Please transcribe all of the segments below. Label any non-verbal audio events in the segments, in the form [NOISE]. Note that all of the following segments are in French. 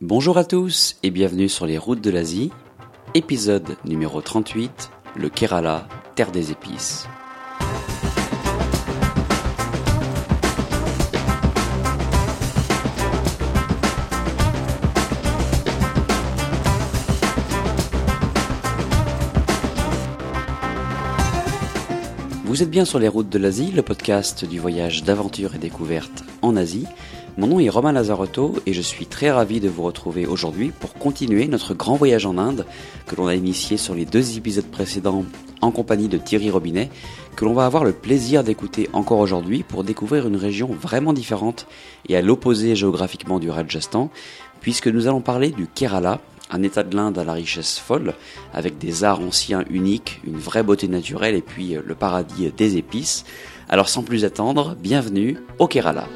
Bonjour à tous et bienvenue sur les routes de l'Asie, épisode numéro 38, le Kerala, terre des épices. Vous êtes bien sur les routes de l'Asie, le podcast du voyage d'aventure et découverte en Asie. Mon nom est Romain Lazarotto et je suis très ravi de vous retrouver aujourd'hui pour continuer notre grand voyage en Inde que l'on a initié sur les deux épisodes précédents en compagnie de Thierry Robinet, que l'on va avoir le plaisir d'écouter encore aujourd'hui pour découvrir une région vraiment différente et à l'opposé géographiquement du Rajasthan, puisque nous allons parler du Kerala, un état de l'Inde à la richesse folle, avec des arts anciens uniques, une vraie beauté naturelle et puis le paradis des épices. Alors sans plus attendre, bienvenue au Kerala.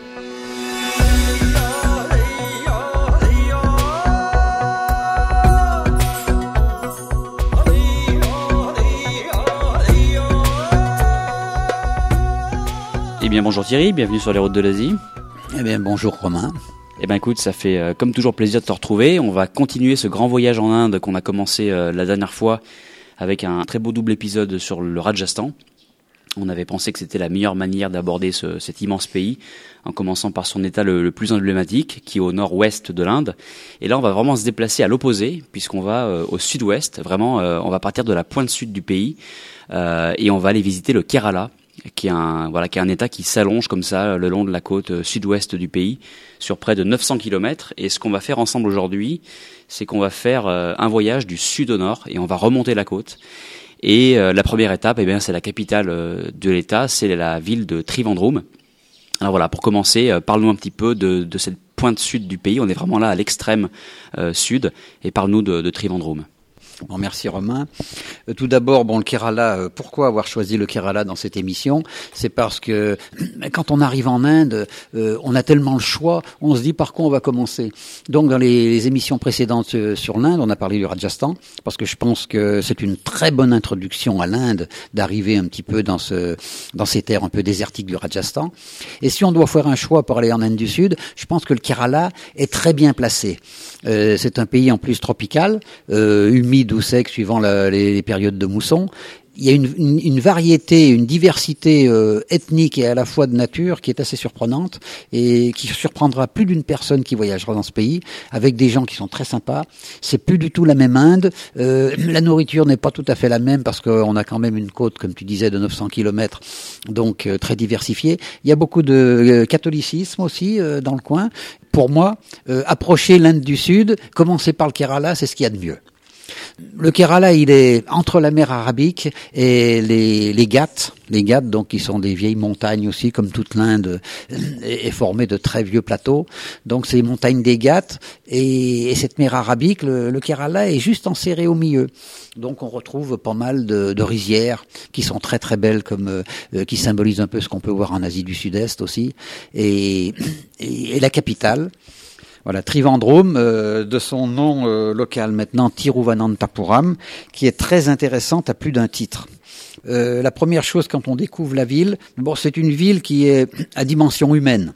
Bien bonjour Thierry, bienvenue sur les routes de l'Asie. Eh bien bonjour Romain. Eh bien écoute, ça fait euh, comme toujours plaisir de te retrouver. On va continuer ce grand voyage en Inde qu'on a commencé euh, la dernière fois avec un très beau double épisode sur le Rajasthan. On avait pensé que c'était la meilleure manière d'aborder ce, cet immense pays, en commençant par son état le, le plus emblématique, qui est au nord-ouest de l'Inde. Et là, on va vraiment se déplacer à l'opposé, puisqu'on va euh, au sud-ouest. Vraiment, euh, on va partir de la pointe sud du pays, euh, et on va aller visiter le Kerala, qui est un voilà qui est un état qui s'allonge comme ça le long de la côte sud-ouest du pays sur près de 900 km et ce qu'on va faire ensemble aujourd'hui c'est qu'on va faire un voyage du sud au nord et on va remonter la côte et euh, la première étape, eh bien, c'est la capitale euh, de l'État, c'est la ville de Trivandrum. Alors voilà, pour commencer, euh, parle-nous un petit peu de, de, cette pointe sud du pays. On est vraiment là à l'extrême sud, et parle-nous de, de Trivandrum. Bon, merci Romain. Euh, tout d'abord, bon, le Kerala. Euh, pourquoi avoir choisi le Kerala dans cette émission? C'est parce que [CLEARS THROAT] quand on arrive en Inde, euh, on a tellement le choix, on se dit par quoi on va commencer? Donc, dans les, les émissions précédentes sur l'Inde, on a parlé du Rajasthan parce que je pense que c'est une très bonne introduction à l'Inde d'arriver un petit peu dans ce dans ces terres un peu désertiques du Rajasthan. Et si on doit faire un choix pour aller en Inde du Sud, je pense que le Kerala est très bien placé. Euh, c'est un pays en plus tropical, euh, humide sec suivant les, périodes de mousson. Il y a une, variété, une diversité euh, ethnique et à la fois de nature qui est assez surprenante et qui surprendra plus d'une personne qui voyagera dans ce pays, avec des gens qui sont très sympas. C'est plus du tout la même Inde. Euh, la nourriture n'est pas tout à fait la même parce qu'on a quand même une côte, comme tu disais, de 900 km, donc euh, très diversifiée. Il y a beaucoup de catholicisme aussi dans le coin. Pour moi, approcher l'Inde du Sud, commencer par le Kerala, c'est ce qu'il y a de mieux. Le Kerala, il est entre la mer Arabique et les, les Ghats. Les Ghats, donc, qui sont des vieilles montagnes aussi, comme toute l'Inde est formée de très vieux plateaux. Donc, c'est les montagnes des Ghats et, et cette mer Arabique, le, Kerala est juste enserré au milieu. Donc, on retrouve pas mal de, rizières qui sont très très belles, comme euh, qui symbolisent un peu ce qu'on peut voir en Asie du Sud-Est aussi, et, et la capitale. Voilà, Trivandrum, euh, de son nom euh, local maintenant, Tiruvananthapuram, qui est très intéressante à plus d'un titre. Euh, la première chose quand on découvre la ville, bon, c'est une ville qui est à dimension humaine.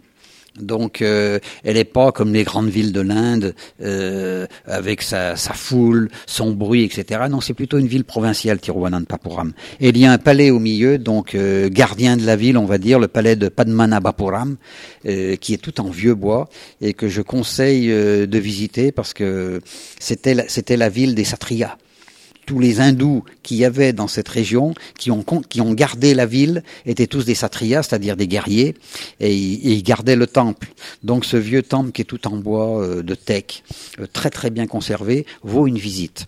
Donc, euh, elle n'est pas comme les grandes villes de l'Inde, euh, avec sa, foule, son bruit, etc. Non, c'est plutôt une ville provinciale, Tiruvananthapuram. Et il y a un palais au milieu, donc euh, gardien de la ville, on va dire, le palais de Padmanabhapuram, euh, qui est tout en vieux bois et que je conseille de visiter parce que c'était c'était la ville des Satriyas tous les hindous qu'il y avait dans cette région, qui ont, qui ont gardé la ville, étaient tous des satriyas, c'est-à-dire des guerriers, et, ils gardaient le temple. Donc ce vieux temple qui est tout en bois euh, de teck, euh, très très bien conservé, vaut une visite.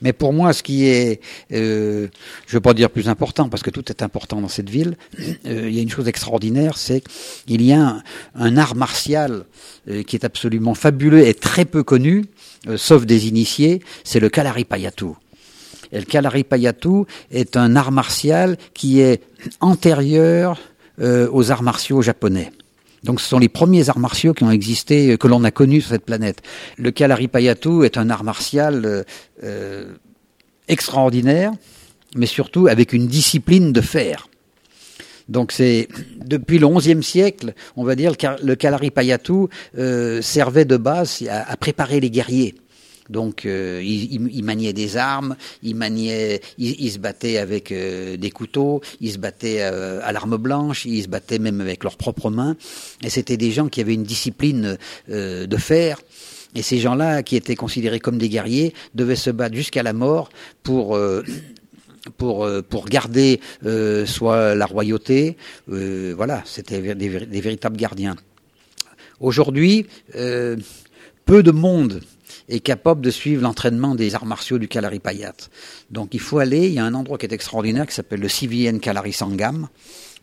Mais pour moi, ce qui est, euh, je ne veux pas dire plus important, parce que tout est important dans cette ville, il y a une chose extraordinaire, c'est qu'il y a un, un, art martial qui est absolument fabuleux et très peu connu, sauf des initiés, c'est le Kalaripayattu. Et le Kalaripayattu est un art martial qui est antérieur euh, aux arts martiaux japonais. Donc ce sont les premiers arts martiaux qui ont existé, que l'on a connus sur cette planète. Le Kalaripayattu est un art martial euh, euh, extraordinaire, mais surtout avec une discipline de fer. Donc c'est depuis le XIe siècle, on va dire, le Kalaripayattu euh, servait de base à préparer les guerriers. Donc euh, il, maniait des armes, il maniait, il, se battait avec euh, des couteaux, il se battait euh, à l'arme blanche, il se battait même avec leurs propres mains. Et c'était des gens qui avaient une discipline de fer. Et ces gens-là, qui étaient considérés comme des guerriers, devaient se battre jusqu'à la mort pour garder soit la royauté, voilà, c'était des, véritables gardiens. Aujourd'hui, peu de monde est capable de suivre l'entraînement des arts martiaux du Kalari Payat. Donc il faut aller, il y a un endroit qui est extraordinaire qui s'appelle le CVN Kalari Sangam,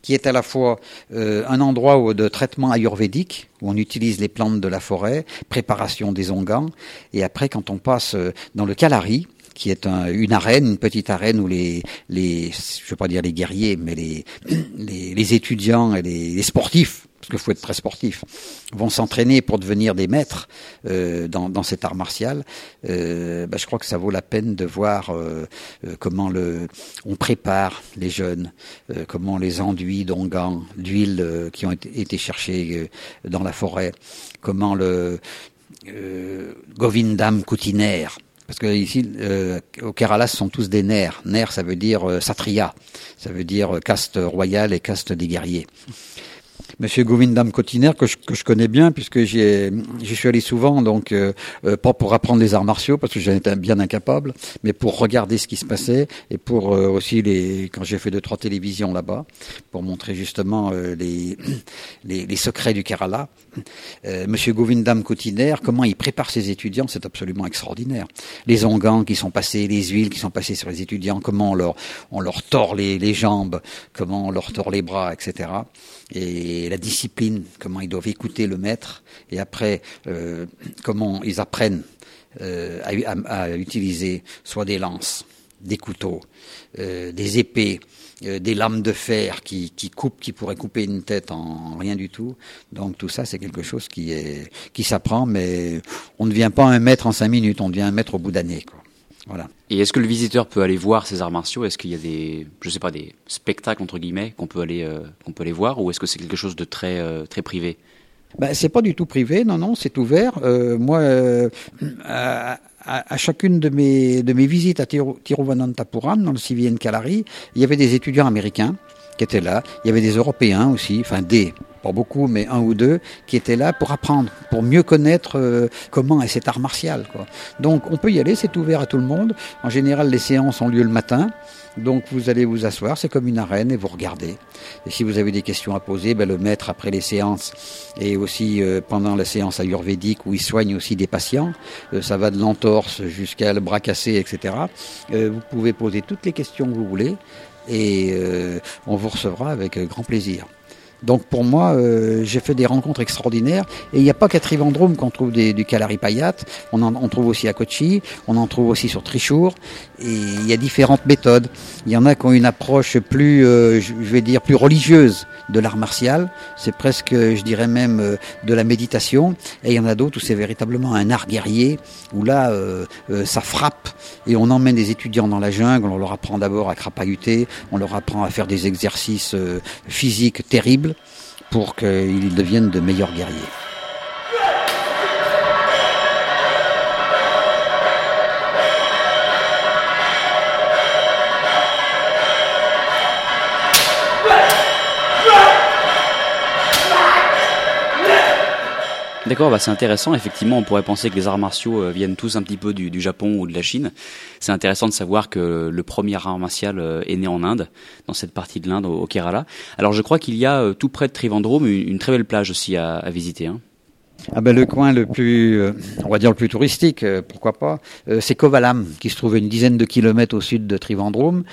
qui est à la fois euh, un endroit de traitement ayurvédique, où on utilise les plantes de la forêt, préparation des ongans, et après quand on passe euh, dans le Kalari, qui est une arène, une petite arène où les, les, je veux pas dire les guerriers, mais les, [CLEARS THROAT] les, étudiants et les sportifs parce qu'il faut être très sportif, vont s'entraîner pour devenir des maîtres euh, dans, dans, cet art martial, euh, bah, je crois que ça vaut la peine de voir euh, euh comment le, on prépare les jeunes, euh, comment les enduit d'onguents, d'huile euh, qui ont été, été cherchées dans la forêt, comment le Govindam Koutinaire, parce que ici, au Kerala, ce sont tous des nerfs. Nerfs, ça veut dire satriya, ça veut dire caste royale et caste des guerriers. Monsieur Govindam Kotiner que je, que je connais bien puisque j'y suis allé souvent donc euh, euh, pas pour apprendre les arts martiaux parce que j'en étais bien incapable mais pour regarder ce qui se passait et pour euh, aussi les quand j'ai fait deux trois télévisions là-bas pour montrer justement les, [CLEARS THROAT] les, les secrets du Kerala. Monsieur Govindam Kotiner comment il prépare ses étudiants c'est absolument extraordinaire. Les ongans qui sont passés les huiles qui sont passées sur les étudiants comment on leur on leur tord les, les jambes comment on leur tord les bras etc et la discipline, comment ils doivent écouter le maître, et après euh, comment ils apprennent euh, à, utiliser soit des lances, des couteaux, euh, des épées, des lames de fer qui, qui coupent, qui pourraient couper une tête en, rien du tout. Donc tout ça, c'est quelque chose qui est qui s'apprend, mais on ne devient pas un maître en cinq minutes, on devient un maître au bout d'années. Voilà. Et est-ce que le visiteur peut aller voir ces arts martiaux? Est-ce qu'il y a des, je sais pas, des spectacles entre guillemets qu'on peut aller, euh, qu'on peut aller voir, ou est-ce que c'est quelque chose de très, euh, très privé? Ben, c'est pas du tout privé, non, non, c'est ouvert. Euh, moi, euh, à, à, chacune de mes, de mes visites à Tiruvananthapuram, dans le CVN Kalari, il y avait des étudiants américains qui étaient là. Il y avait des Européens aussi, enfin des, pas beaucoup, mais un ou deux, qui étaient là pour apprendre, pour mieux connaître euh, comment est cet art martial. Quoi. Donc on peut y aller, c'est ouvert à tout le monde. En général, les séances ont lieu le matin. Donc vous allez vous asseoir, c'est comme une arène et vous regardez. Et si vous avez des questions à poser, ben, le maître après les séances et aussi euh, pendant la séance ayurvédique où il soigne aussi des patients, euh, ça va de l'entorse jusqu'à le bras cassé, etc. vous pouvez poser toutes les questions que vous voulez et on vous recevra avec grand plaisir. Donc pour moi, euh, j'ai fait des rencontres extraordinaires. Et il n'y a pas qu'à Trivandrum qu'on trouve des, du Kalari Payat. On en trouve aussi à Kochi, on en trouve aussi sur Trichour. Et il y a différentes méthodes. Il y en a qui ont une approche plus, euh, je vais dire, plus religieuse de l'art martial. C'est presque, je dirais même, euh, de la méditation. Et il y en a d'autres où c'est véritablement un art guerrier, où là, ça frappe. Et on emmène des étudiants dans la jungle. On leur apprend d'abord à crapahuter. On leur apprend à faire des exercices physiques terribles pour qu'ils deviennent de meilleurs guerriers. D'accord, bah c'est intéressant. Effectivement, on pourrait penser que les arts martiaux euh, viennent tous un petit peu du, Japon ou de la Chine. C'est intéressant de savoir que le premier art martial euh, est né en Inde, dans cette partie de l'Inde, au, Kerala. Alors, je crois qu'il y a euh, tout près de Trivandrum une, très belle plage aussi à, visiter. Hein. Ah ben le coin le plus, euh, on va dire le plus touristique, euh, pourquoi pas, euh, c'est Kovalam, qui se trouve à une dizaine de kilomètres au sud de Trivandrum.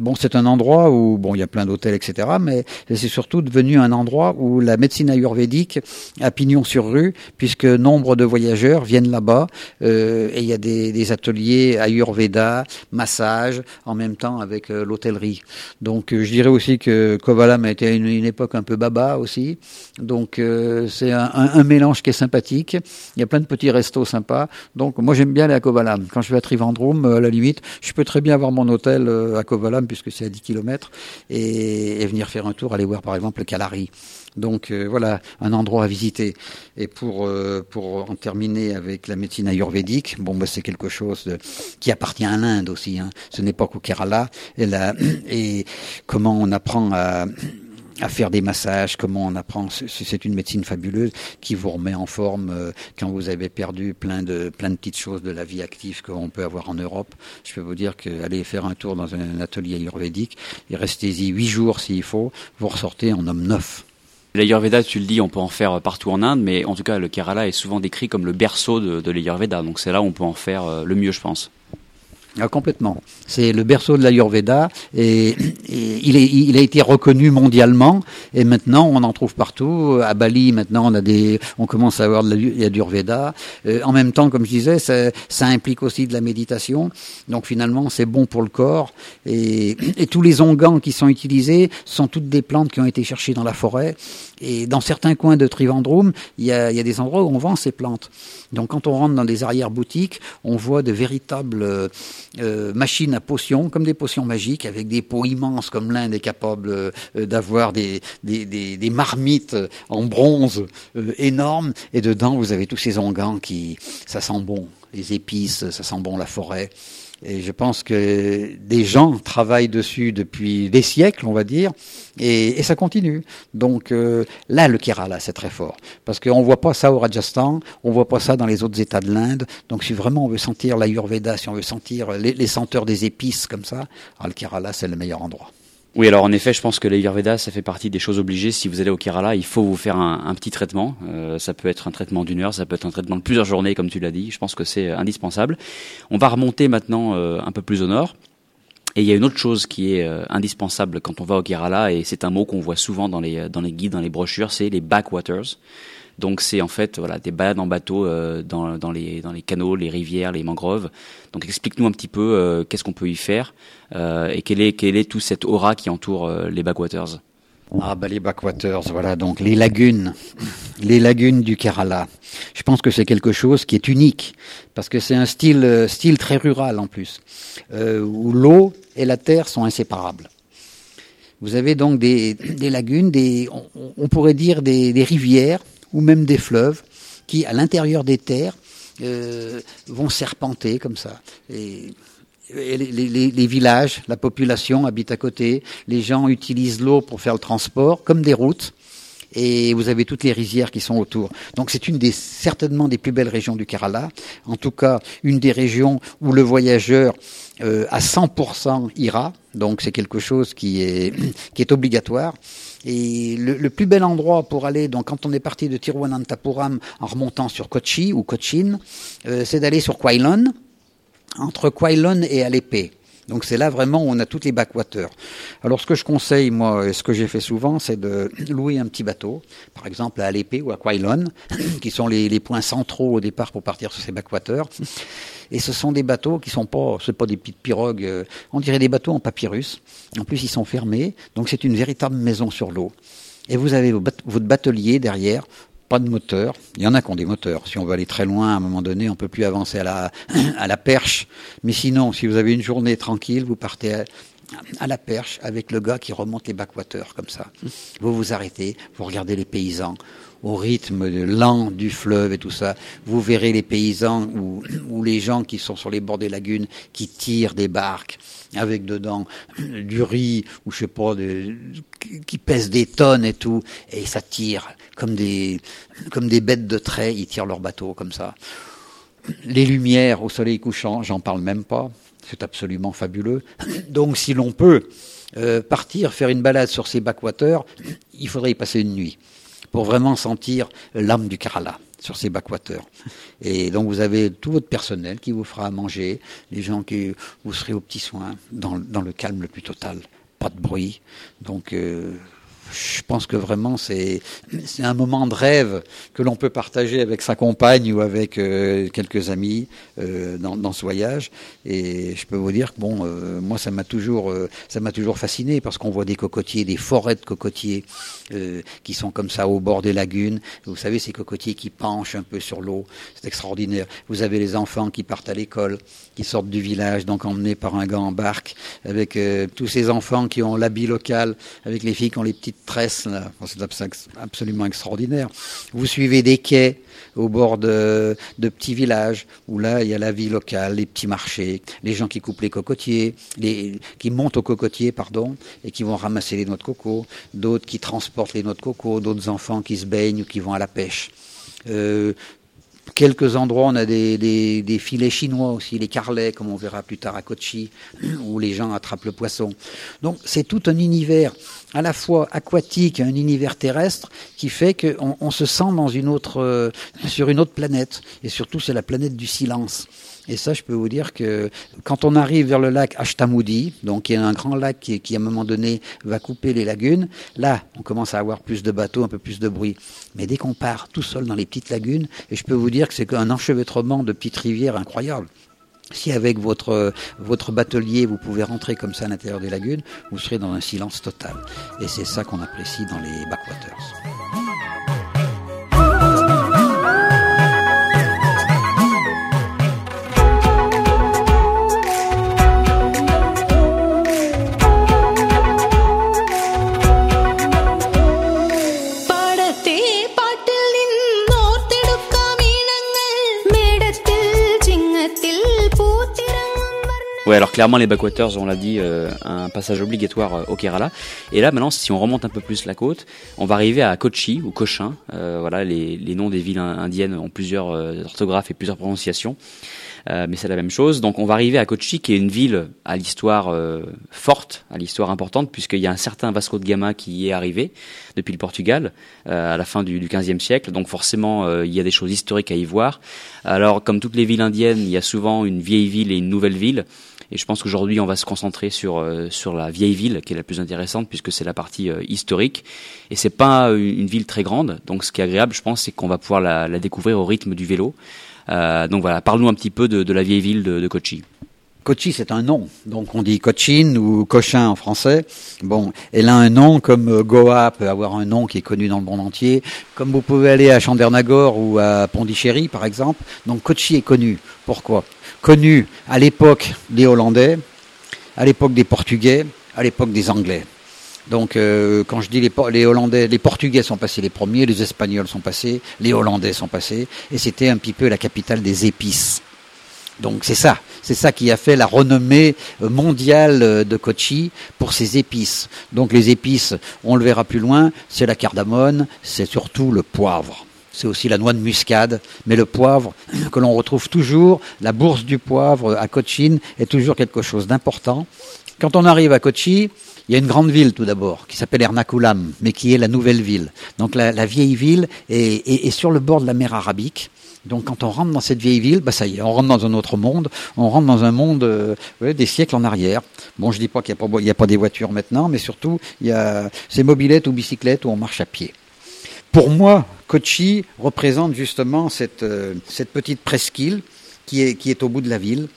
bon, c'est un endroit où, bon, il y a plein d'hôtels, etc., mais c'est surtout devenu un endroit où la médecine ayurvédique a pignon sur rue, puisque nombre de voyageurs viennent là-bas, et il y a des, des, ateliers ayurveda, massage, en même temps avec l'hôtellerie. Donc, je dirais aussi que Kovalam a été une, une époque un peu baba aussi, donc c'est un, un, un qui est sympathique. Il y a plein de petits restos sympas. Donc moi j'aime bien aller à Kovalam. Quand je vais à Trivandrum, à la limite, je peux très bien avoir mon hôtel à Kovalam puisque c'est à 10 km et, venir faire un tour, aller voir par exemple le Kalari. Donc euh, voilà, un endroit à visiter. Et pour euh, pour en terminer avec la médecine ayurvédique, bon, bah, c'est quelque chose qui appartient à l'Inde aussi. Hein. Ce n'est pas qu'au Kerala. Et, la, et comment on apprend à à faire des massages, comment on apprend. C'est une médecine fabuleuse qui vous remet en forme euh, quand vous avez perdu plein de plein de petites choses de la vie active qu'on peut avoir en Europe. Je peux vous dire qu'aller faire un tour dans un atelier ayurvédique et restez-y huit jours s'il faut, vous ressortez en homme neuf. L'Ayurveda, tu le dis, on peut en faire partout en Inde, mais en tout cas, le Kerala est souvent décrit comme le berceau de, de l'Ayurveda. Donc c'est là où on peut en faire euh, le mieux, je pense. Ah, complètement. C'est le berceau de l'Ayurveda et, et il, est, il, a été reconnu mondialement et maintenant on en trouve partout. À Bali, maintenant on a des, on commence à avoir de l'Ayurveda. Euh, en même temps, comme je disais, ça, ça, implique aussi de la méditation. Donc finalement, c'est bon pour le corps et, tous les onguents qui sont utilisés sont toutes des plantes qui ont été cherchées dans la forêt. Et dans certains coins de Trivandrum, il y a, il y a des endroits où on vend ces plantes. Donc quand on rentre dans des arrière-boutiques, on voit de véritables euh, machines à potions, comme des potions magiques, avec des pots immenses, comme l'Inde est capable euh, d'avoir des, des, des, des, marmites en bronze euh, énormes, et dedans vous avez tous ces onguents qui, ça sent bon, les épices, ça sent bon la forêt. Et je pense que des gens travaillent dessus depuis des siècles, on va dire, et, ça continue. Donc euh, là, le Kerala, c'est très fort. Parce qu'on ne voit pas ça au Rajasthan, on ne voit pas ça dans les autres États de l'Inde. Donc si vraiment on veut sentir l'Ayurveda, si on veut sentir les, les senteurs des épices comme ça, alors le Kerala, c'est le meilleur endroit. Oui, alors en effet, je pense que l'Ayurveda, ça fait partie des choses obligées. Si vous allez au Kerala, il faut vous faire un, petit traitement. Euh, ça peut être un traitement d'une heure, ça peut être un traitement de plusieurs journées, comme tu l'as dit. Je pense que c'est indispensable. On va remonter maintenant euh, un peu plus au nord. Et il y a une autre chose qui est euh, indispensable quand on va au Kerala, et c'est un mot qu'on voit souvent dans les, dans les guides, dans les brochures, c'est les backwaters. Donc c'est en fait voilà des balades en bateau euh, dans, dans, les, dans les canaux, les rivières, les mangroves. Donc explique-nous un petit peu euh, qu'est-ce qu'on peut y faire euh, et quelle est, quelle est toute cette aura qui entoure euh, les backwaters. Ah bah les backwaters, voilà donc les lagunes, les lagunes du Kerala. Je pense que c'est quelque chose qui est unique parce que c'est un style euh, style très rural en plus, euh, où l'eau et la terre sont inséparables. Vous avez donc des, des lagunes, des, on, on pourrait dire des, des rivières ou même des fleuves qui, à l'intérieur des terres, euh, vont serpenter comme ça. Les, villages, la population habite à côté, les gens utilisent l'eau pour faire le transport, comme des routes, et vous avez toutes les rizières qui sont autour. Donc c'est une des certainement des plus belles régions du Kerala, en tout cas une des régions où le voyageur euh, à 100% ira, donc c'est quelque chose qui est, [CLEARS THROAT] qui est obligatoire. Et le, plus bel endroit pour aller, donc quand on est parti de Tiruvananthapuram en remontant sur Kochi ou Cochin, euh, c'est d'aller sur Kwailon, entre Kwailon et Alépé. Donc c'est là vraiment où on a toutes les backwaters. Alors ce que je conseille, moi, et ce que j'ai fait souvent, c'est de louer un petit bateau, par exemple à Alépé ou à Kwailon, [CLEARS THROAT] qui sont les, les, points centraux au départ pour partir sur ces backwaters. [LAUGHS] Et ce sont des bateaux qui sont pas, c'est pas des petites pirogues, euh, on dirait des bateaux en papyrus. En plus, ils sont fermés, donc c'est une véritable maison sur l'eau. Et vous avez votre batelier derrière, pas de moteur. Il y en a qui ont des moteurs. Si on veut aller très loin, à un moment donné, on peut plus avancer à la, [CLEARS THROAT] à la perche. Mais sinon, si vous avez une journée tranquille, vous partez à, à la perche avec le gars qui remonte les backwaters comme ça. Vous vous arrêtez, vous regardez les paysans au rythme lent du fleuve et tout ça. Vous verrez les paysans ou, les gens qui sont sur les bords des lagunes qui tirent des barques avec dedans du riz ou je sais pas qui pèse des tonnes et tout et ça tire comme des comme des bêtes de trait, ils tirent leur bateau comme ça. Les lumières au soleil couchant, j'en parle même pas. C'est absolument fabuleux. Donc si l'on peut euh, partir faire une balade sur ces backwaters, il faudrait y passer une nuit pour vraiment sentir l'âme du Kerala sur ces backwaters. Et donc vous avez tout votre personnel qui vous fera à manger, les gens qui vous serez aux petits soins, dans, dans le calme le plus total, pas de bruit. Donc euh, je pense que vraiment c'est c'est un moment de rêve que l'on peut partager avec sa compagne ou avec euh, quelques amis euh, dans, dans, ce voyage. Et je peux vous dire que bon, euh, moi ça m'a toujours ça m'a toujours fasciné parce qu'on voit des cocotiers, des forêts de cocotiers qui sont comme ça au bord des lagunes. Vous savez ces cocotiers qui penchent un peu sur l'eau, c'est extraordinaire. Vous avez les enfants qui partent à l'école, qui sortent du village, donc emmenés par un gars en barque, avec tous ces enfants qui ont l'habit local, avec les filles qui ont les petites tresse, c'est absolument extraordinaire. Vous suivez des quais au bord de, petits villages où là il y a la vie locale, les petits marchés, les gens qui coupent les cocotiers, les, qui montent aux cocotiers, pardon, et qui vont ramasser les noix de coco, d'autres qui transportent les noix de coco, d'autres enfants qui se baignent ou qui vont à la pêche. Euh, quelques endroits, on a des, des, filets chinois aussi, les carlets, comme on verra plus tard à Kochi, où les gens attrapent le poisson. Donc c'est tout un univers à la fois aquatique et un univers terrestre qui fait qu'on on se sent dans une autre, euh, sur une autre planète. Et surtout, c'est la planète du silence. Et ça, je peux vous dire que quand on arrive vers le lac Ashtamudi, donc il y a un grand lac qui, qui, à un moment donné va couper les lagunes, là, on commence à avoir plus de bateaux, un peu plus de bruit. Mais dès qu'on part tout seul dans les petites lagunes, et je peux vous dire que c'est un enchevêtrement de petites rivières incroyable. Si avec votre, votre batelier, vous pouvez rentrer comme ça à l'intérieur des lagunes, vous serez dans un silence total. Et c'est ça qu'on apprécie dans les backwaters. Ouais, alors clairement les backwaters, on l'a dit, euh, un passage obligatoire euh, au Kerala. Et là, maintenant, si on remonte un peu plus la côte, on va arriver à Kochi ou Cochin. Euh, voilà, les, les, noms des villes indiennes ont plusieurs orthographes et plusieurs prononciations. mais c'est la même chose. Donc on va arriver à Kochi, qui est une ville à l'histoire forte, à l'histoire importante, puisqu'il y a un certain Vasco de Gama qui y est arrivé depuis le Portugal à la fin du, 15e siècle. Donc forcément, il y a des choses historiques à y voir. Alors comme toutes les villes indiennes, il y a souvent une vieille ville et une nouvelle ville. Et je pense qu'aujourd'hui, on va se concentrer sur euh, sur la vieille ville, qui est la plus intéressante puisque c'est la partie euh, historique. Et c'est pas une ville très grande, donc ce qui est agréable, je pense, c'est qu'on va pouvoir la, découvrir au rythme du vélo. Euh, donc voilà, parle-nous un petit peu de, de la vieille ville de, de Kochi. Kochi, c'est un nom. Donc on dit Cochin ou Cochin en français. Bon, elle a un nom comme Goa peut avoir un nom qui est connu dans le monde entier. Comme vous pouvez aller à Chandernagore ou à Pondichéry, par exemple. Donc Kochi est connu. Pourquoi? Connu à l'époque des Hollandais, à l'époque des Portugais, à l'époque des Anglais. Donc, euh, quand je dis les, les, Hollandais, les Portugais sont passés les premiers, les Espagnols sont passés, les Hollandais sont passés, et c'était un petit peu la capitale des épices. Donc c'est ça, c'est ça qui a fait la renommée euh, mondiale euh, de Kochi pour ses épices. Donc les épices, on le verra plus loin, c'est la cardamone, c'est surtout le poivre c'est aussi la noix de muscade, mais le poivre [CLEARS THROAT] que l'on retrouve toujours, la bourse du poivre à Cochin est toujours quelque chose d'important. Quand on arrive à Kochi, il y a une grande ville tout d'abord qui s'appelle Ernakulam, mais qui est la nouvelle ville. Donc la, vieille ville est, sur le bord de la mer Arabique. Donc quand on rentre dans cette vieille ville, bah ça y est, on rentre dans un autre monde, on rentre dans un monde euh, des siècles en arrière. Bon, je dis pas qu'il n'y a, pas des voitures maintenant, mais surtout il y a ces mobilettes ou bicyclettes où on marche à pied. Pour moi, Kochi représente justement cette, euh, petite presqu'île qui est, qui est au bout de la ville.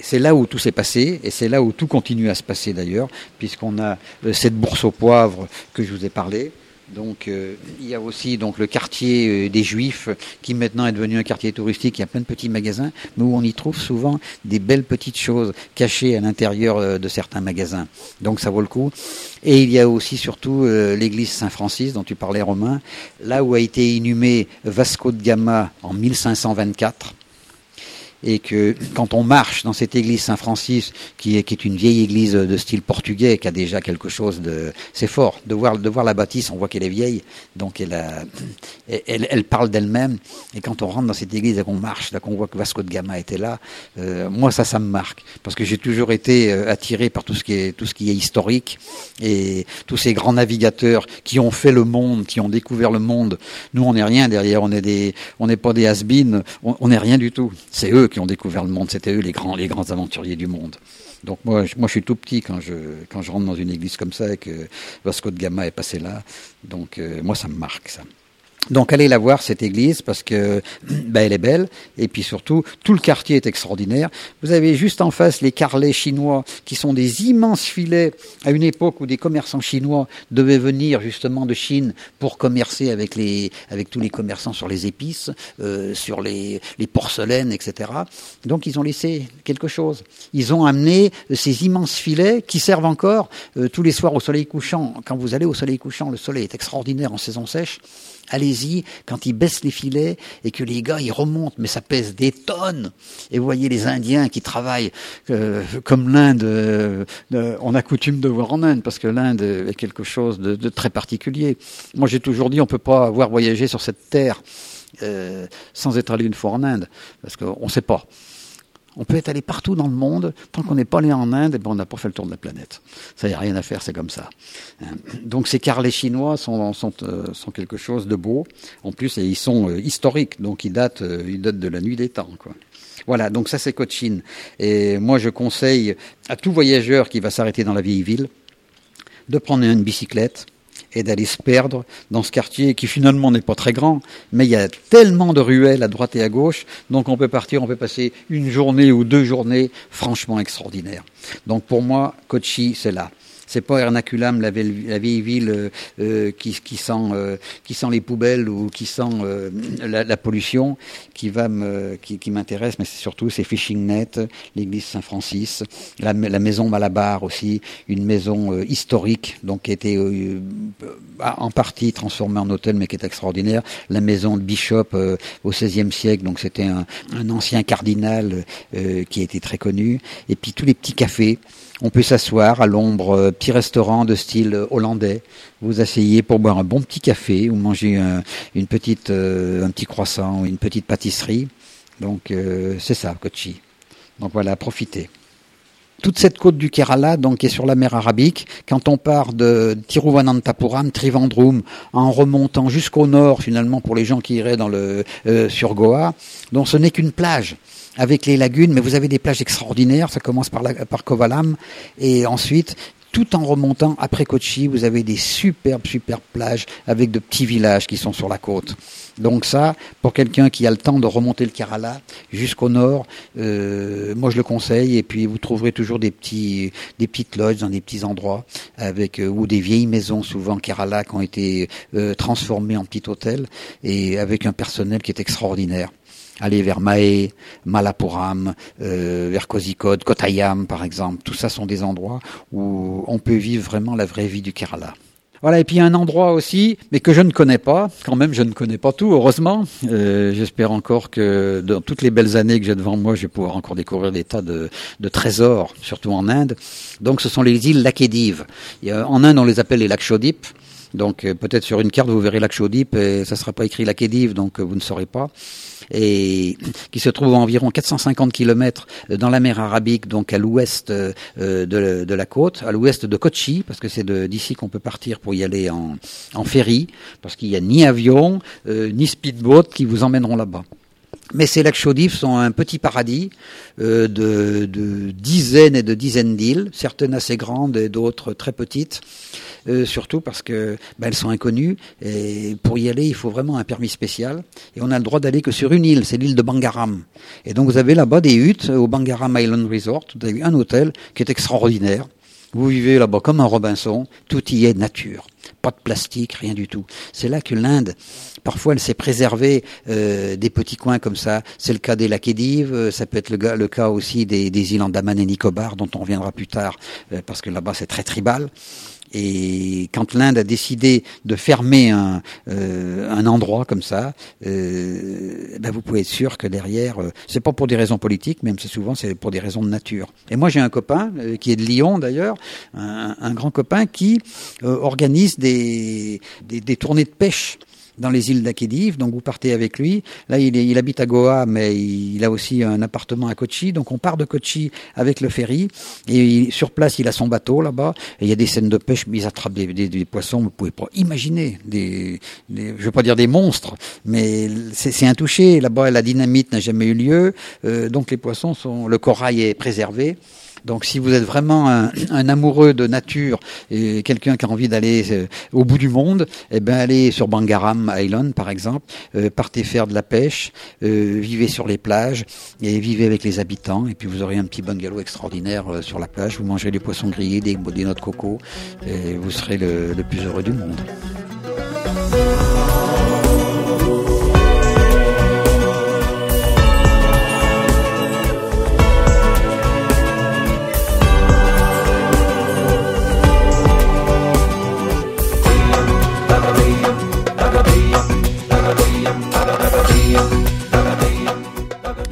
C'est là où tout s'est passé et c'est là où tout continue à se passer d'ailleurs, puisqu'on a euh, cette bourse au poivre que je vous ai parlé, donc euh, il y a aussi donc le quartier euh, des Juifs qui maintenant est devenu un quartier touristique. Il y a plein de petits magasins, mais où on y trouve souvent des belles petites choses cachées à l'intérieur euh, de certains magasins. Donc ça vaut le coup. Et il y a aussi surtout l'église Saint-Francis dont tu parlais Romain, là où a été inhumé Vasco de Gama en 1524 et que quand on marche dans cette église Saint-Francis, qui est, qui est une vieille église de style portugais, qui a déjà quelque chose de... C'est fort. De voir, de voir la bâtisse, on voit qu'elle est vieille, donc elle, a, elle, elle, parle d'elle-même, et quand on rentre dans cette église et qu'on marche, là qu'on voit que Vasco de Gama était là, euh, moi ça, ça me marque, parce que j'ai toujours été euh, attiré par tout ce, qui est, tout ce qui est historique, et tous ces grands navigateurs qui ont fait le monde, qui ont découvert le monde. Nous, on n'est rien derrière, on n'est pas des has on n'est rien du tout. C'est eux qui ont découvert le monde. C'était eux les grands, aventuriers du monde. Donc moi, je, moi, je suis tout petit quand je quand je rentre dans une église comme ça et que Vasco de Gama est passé là. Donc moi, ça me marque ça. Donc allez la voir cette église parce que bah, elle est belle et puis surtout tout le quartier est extraordinaire. Vous avez juste en face les carrelets chinois qui sont des immenses filets à une époque où des commerçants chinois devaient venir justement de Chine pour commercer avec les avec tous les commerçants sur les épices, euh, sur les, les porcelaines, etc. Donc ils ont laissé quelque chose. Ils ont amené ces immenses filets qui servent encore euh, tous les soirs au soleil couchant. Quand vous allez au soleil couchant, le soleil est extraordinaire en saison sèche allez-y, quand ils baissent les filets et que les gars, ils remontent, mais ça pèse des tonnes. Et vous voyez les Indiens qui travaillent euh, comme l'Inde, euh, on a coutume de voir en Inde, parce que l'Inde est quelque chose de, très particulier. Moi, j'ai toujours dit, on peut pas avoir voyagé sur cette terre euh, sans être allé une fois en Inde, parce qu'on ne sait pas. On peut être allé partout dans le monde, tant qu'on n'est pas allé en Inde, et ben on n'a pas fait le tour de la planète. Ça, n'y a rien à faire, c'est comme ça. Hein. Donc ces carrelets chinois euh, sont, quelque chose de beau. En plus, ils sont euh, historiques, donc ils datent, euh, ils datent de la nuit des temps. Voilà, donc ça c'est Cochin. Et moi je conseille à tout voyageur qui va s'arrêter dans la vieille ville de prendre une bicyclette, et d'aller se perdre dans ce quartier qui finalement n'est pas très grand, mais il y a tellement de ruelles à droite et à gauche, donc on peut partir, on peut passer une journée ou deux journées franchement extraordinaires. Donc pour moi, Kochi, c'est là. C'est pas Ernaculam, la vieille, ville euh, euh, qui, qui, sent, euh, qui sent les poubelles ou qui sent la, la, pollution qui va me, qui, qui m'intéresse, mais c'est surtout c'est Fishing Net, l'église Saint-Francis, la, la, maison Malabar aussi, une maison historique, donc qui a été en partie transformée en hôtel, mais qui est extraordinaire. La maison de Bishop au XVIe siècle, donc c'était un, un, ancien cardinal qui été très connu. Et puis tous les petits cafés. On peut s'asseoir à l'ombre, euh, petit restaurant de style euh, hollandais. Vous asseyez pour boire un bon petit café ou manger un, une petite, euh, petit croissant ou une petite pâtisserie. Donc c'est ça, Kochi. Donc voilà, profitez toute cette côte du Kerala, donc qui est sur la mer Arabique, quand on part de Tiruvananthapuram, Trivandrum, en remontant jusqu'au nord finalement pour les gens qui iraient dans le sur Goa, donc ce n'est qu'une plage avec les lagunes, mais vous avez des plages extraordinaires. Ça commence par, la, par Kovalam et ensuite tout en remontant après Kochi, vous avez des superbes, superbes plages avec de petits villages qui sont sur la côte. Donc ça, pour quelqu'un qui a le temps de remonter le Kerala jusqu'au nord, euh, moi je le conseille. Et puis vous trouverez toujours des petits, des petites lodges dans des petits endroits avec euh, ou des vieilles maisons souvent Kerala qui ont été euh, transformées en petit hôtel et avec un personnel qui est extraordinaire aller vers Mahé, Malapuram, euh, vers Kozhikode, Kottayam par exemple. Tout ça sont des endroits où on peut vivre vraiment la vraie vie du Kerala. Voilà, et puis un endroit aussi, mais que je ne connais pas, quand même je ne connais pas tout, heureusement. Euh, J'espère encore que dans toutes les belles années que j'ai devant moi, je vais pouvoir encore découvrir des tas de, trésors, surtout en Inde. Donc ce sont les îles Lakshadweep. En Inde, on les appelle les Lakshadweep. Donc euh, peut-être sur une carte, vous verrez Lakshadweep et ça ne sera pas écrit Lakshadweep, donc euh, vous ne saurez pas et qui se trouve à environ 450 kilomètres dans la mer Arabique, donc à l'ouest euh, de, la côte, à l'ouest de Kochi, parce que c'est d'ici qu'on peut partir pour y aller en, en ferry, parce qu'il n'y a ni avion, euh, ni speedboat qui vous emmèneront là-bas. Mais ces lacs Chaudifs sont un petit paradis euh, de, de, dizaines et de dizaines d'îles, certaines assez grandes et d'autres très petites, euh, surtout parce que ben, elles sont inconnues et pour y aller il faut vraiment un permis spécial et on a le droit d'aller que sur une île, c'est l'île de Bangaram. Et donc vous avez là-bas des huttes au Bangaram Island Resort, vous avez un hôtel qui est extraordinaire. Vous vivez là-bas comme un Robinson, tout y est nature, pas de plastique, rien du tout. C'est là que l'Inde Parfois, elle s'est préservée euh, des petits coins comme ça. C'est le cas des Lakédives, euh, ça peut être le, le cas aussi des, des, îles Andaman et Nicobar, dont on reviendra plus tard, euh, parce que là-bas c'est très tribal. Et quand l'Inde a décidé de fermer un, euh, un endroit comme ça, euh, ben vous pouvez être sûr que derrière, euh, c'est pas pour des raisons politiques, même c'est souvent c'est pour des raisons de nature. Et moi j'ai un copain euh, qui est de Lyon d'ailleurs, un, un, grand copain qui organise des, des, des tournées de pêche dans les îles d'Akédive. Donc vous partez avec lui. Là, il, est, il habite à Goa, mais il, a aussi un appartement à Kochi. Donc on part de Kochi avec le ferry. Et sur place, il a son bateau là-bas. Et il y a des scènes de pêche, mais ils attrapent des, des, des poissons. Vous pouvez pas imaginer des, des je veux pas dire des monstres, mais c'est intouché. Là-bas, la dynamite n'a jamais eu lieu. Euh, donc les poissons sont, le corail est préservé. Donc si vous êtes vraiment un, amoureux de nature et quelqu'un qui a envie d'aller euh, au bout du monde, eh ben allez sur Bangaram Island par exemple, euh, partez faire de la pêche, euh, vivez sur les plages et vivez avec les habitants et puis vous aurez un petit bungalow extraordinaire sur la plage, vous mangerez des poissons grillés, des, des noix de coco et vous serez le, le plus heureux du monde.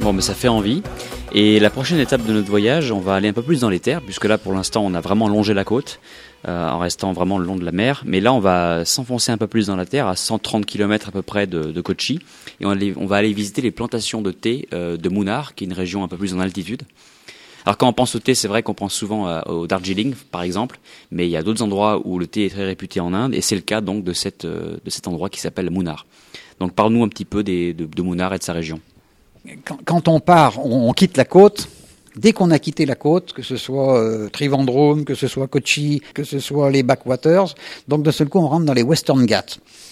Bon, mais ça fait envie. Et la prochaine étape de notre voyage, on va aller un peu plus dans les terres, puisque là, pour l'instant, on a vraiment longé la côte, euh, en restant vraiment le long de la mer. Mais là, on va s'enfoncer un peu plus dans la terre, à 130 km à peu près de, de Kochi, et on, on, va aller visiter les plantations de thé euh, de Munnar, qui est une région un peu plus en altitude. Alors quand on pense au thé, c'est vrai qu'on pense souvent euh, au Darjeeling, par exemple, mais il y a d'autres endroits où le thé est très réputé en Inde, et c'est le cas donc de, cette, de cet endroit qui s'appelle Munnar. Donc parle-nous un petit peu des, de, de Munnar et de sa région quand, on part, on, quitte la côte. Dès qu'on a quitté la côte, que ce soit euh, Trivandrum, que ce soit Kochi, que ce soit les backwaters, donc de seul coup on rentre dans les Western Ghats,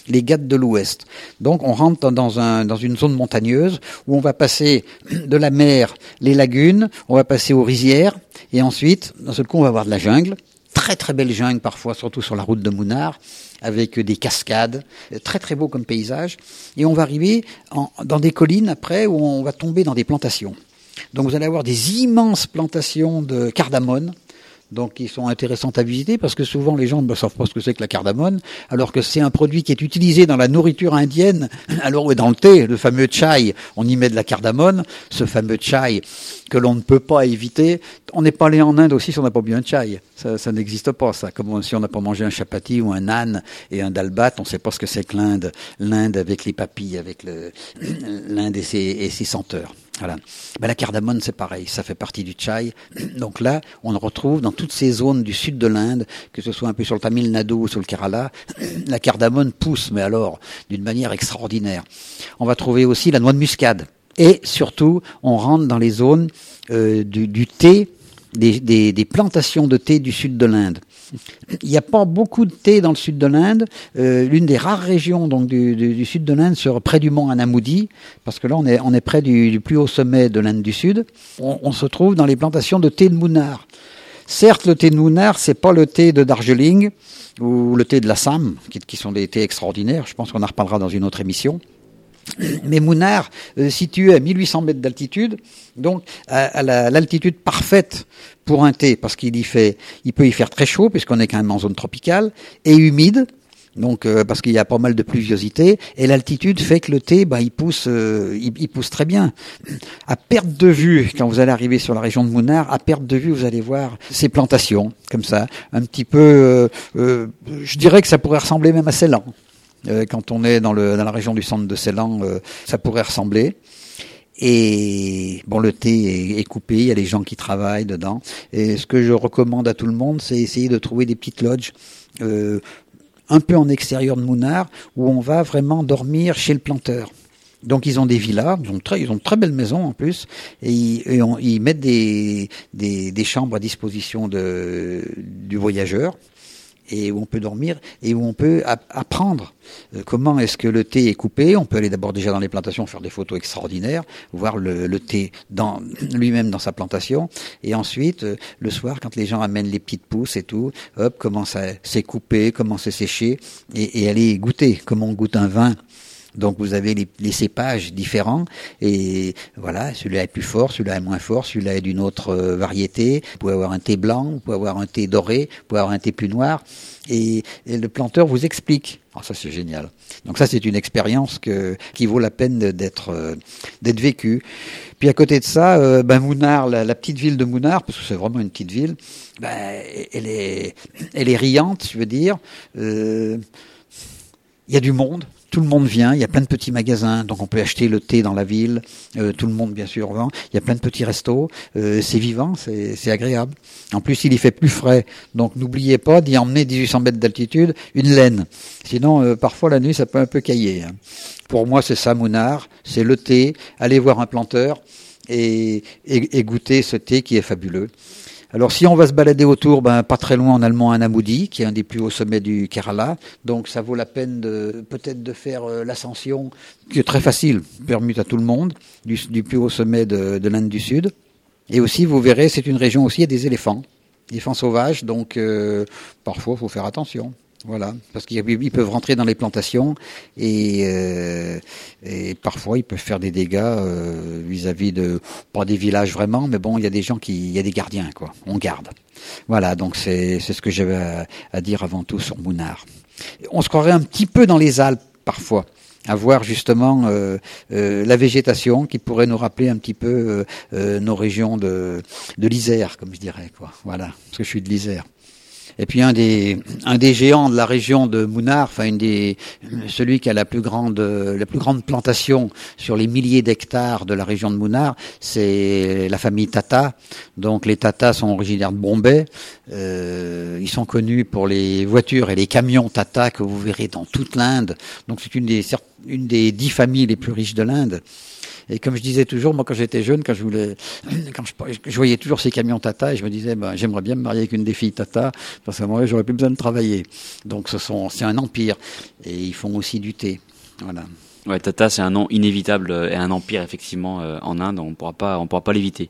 les Ghats de l'Ouest. Donc on rentre dans, un, dans une zone montagneuse où on va passer de la mer, les lagunes, on va passer aux rizières, et ensuite, d'un seul coup on va avoir de la jungle, très très belle jungle parfois, surtout sur la route de Mounar, avec des cascades, très très beau comme paysage. Et on va arriver dans des collines après où on va tomber dans des plantations. Donc vous allez avoir des immenses plantations de cardamone, donc qui sont intéressantes à visiter parce que souvent les gens ne savent pas ce que c'est que la cardamone, alors que c'est un produit qui est utilisé dans la nourriture indienne, [CLEARS THROAT] alors dans le thé, le fameux chai, on y met de la cardamone, ce fameux chai que l'on ne peut pas éviter. On n'est pas allé en Inde aussi si on n'a pas bu un chai. Ça, ça n'existe pas, ça. Comme si on n'a pas mangé un chapati ou un âne et un dalbat, on ne sait pas ce que c'est que l'Inde. L'Inde avec les papilles, avec [CLEARS THROAT] l'Inde et et ses senteurs. Voilà. Ben, la cardamone, c'est pareil, ça fait partie du chai. [CLEARS THROAT] Donc là, on retrouve dans toutes ces zones du sud de l'Inde, que ce soit un peu sur le Tamil Nadu ou sur le Kerala, [CLEARS THROAT] la cardamone pousse, mais alors d'une manière extraordinaire. On va trouver aussi la noix de muscade. Et surtout, on rentre dans les zones euh, du, thé, des plantations de thé du sud de l'Inde. Il n'y a pas beaucoup de thé dans le sud de l'Inde. Euh, L'une des rares régions du, sud de l'Inde serait près du mont Anamoudi, parce que là on est, près du, plus haut sommet de l'Inde du Sud. On, se trouve dans les plantations de thé de Munnar. Certes, le thé de Munnar, c'est pas le thé de Darjeeling ou le thé de l'Assam, qui, qui sont des thés extraordinaires. Je pense qu'on en reparlera dans une autre émission. Mais Munnar, euh, situé à 1800 mètres d'altitude, donc à, à l'altitude parfaite pour un thé, parce qu'il y fait, il peut y faire très chaud puisqu'on est quand même en zone tropicale et humide. Donc euh, parce qu'il y a pas mal de pluviosité et l'altitude fait que le thé, bah, il pousse, euh, il, pousse très bien. À perte de vue, quand vous allez arriver sur la région de Munnar, à perte de vue, vous allez voir ces plantations comme ça, un petit peu. Euh, je dirais que ça pourrait ressembler même à Ceylan. Euh, quand on est dans, le, dans, la région du centre de Ceylan, euh, ça pourrait ressembler. Et bon, le thé est, est, coupé, il y a les gens qui travaillent dedans. Et ce que je recommande à tout le monde, c'est essayer de trouver des petites lodges euh, un peu en extérieur de Mounard, où on va vraiment dormir chez le planteur. Donc ils ont des villas, ils ont très, ils ont très belles maisons en plus, et ils, ils mettent des, des, des, chambres à disposition de, du voyageur et où on peut dormir et où on peut apprendre euh, comment est-ce que le thé est coupé? On peut aller d'abord déjà dans les plantations faire des photos extraordinaires, voir le, le thé dans lui-même dans sa plantation, et ensuite euh, le soir quand les gens amènent les petites pousses et tout, hop comment ça s'est coupé, comment c'est séché, et, et aller goûter comment on goûte un vin. Donc vous avez les, cépages différents et voilà, celui-là est plus fort, celui-là est moins fort, celui-là est d'une autre euh, variété. Vous pouvez avoir un thé blanc, vous pouvez avoir un thé doré, vous pouvez avoir un thé plus noir et, le planteur vous explique. Alors ça c'est génial. Donc ça c'est une expérience qui vaut la peine d'être euh, d'être vécue. Puis à côté de ça, euh, ben Mounard, la, petite ville de Mounard, parce que c'est vraiment une petite ville, ben, elle est elle est riante, je veux dire. Il y a du monde, tout le monde vient, il y a plein de petits magasins, donc on peut acheter le thé dans la ville, euh, tout le monde bien sûr vend, il y a plein de petits restos, euh, c'est vivant, c'est agréable. En plus, il y fait plus frais, donc n'oubliez pas d'y emmener 1800 mètres d'altitude une laine, sinon euh, parfois la nuit ça peut un peu cailler. Hein. Pour moi c'est ça Mounard, c'est le thé, allez voir un planteur et, et, et goûter ce thé qui est fabuleux. Alors si on va se balader autour, ben, pas très loin en allemand, un Amoudi, qui est un des plus hauts sommets du Kerala. Donc ça vaut la peine de peut-être de faire euh, l'ascension, qui est très facile, permute à tout le monde, du, plus haut sommet de, de l'Inde du Sud. Et aussi, vous verrez, c'est une région aussi, il y a des éléphants, éléphants sauvages, donc euh, parfois, il faut faire attention. Voilà, parce qu'ils peuvent rentrer dans les plantations et, euh, et parfois ils peuvent faire des dégâts euh, vis-à-vis de pas des villages vraiment, mais bon, il y a des gens qui, il y a des gardiens quoi. On garde. Voilà, donc c'est ce que j'avais à, dire avant tout sur Mounard. On se croirait un petit peu dans les Alpes parfois à voir justement euh, la végétation qui pourrait nous rappeler un petit peu nos régions de, de l'Isère, comme je dirais quoi. Voilà, parce que je suis de l'Isère. Et puis un des un des géants de la région de Mounar, enfin une des celui qui a la plus grande la plus grande plantation sur les milliers d'hectares de la région de Mounar, c'est la famille Tata. Donc les Tata sont originaires de Bombay. Euh, ils sont connus pour les voitures et les camions Tata que vous verrez dans toute l'Inde. Donc c'est une des une des dix familles les plus riches de l'Inde. Et comme je disais toujours, moi quand j'étais jeune, quand je voulais, [CLEARS THROAT] quand je, voyais toujours ces camions Tata, et je me disais, ben, j'aimerais bien me marier avec une des filles Tata, parce qu'à moi j'aurais plus besoin de travailler. Donc ce sont, c'est un empire, et ils font aussi du thé. Voilà. Ouais, Tata, c'est un nom inévitable et un empire effectivement euh, en Inde. On pourra pas, on pourra pas l'éviter.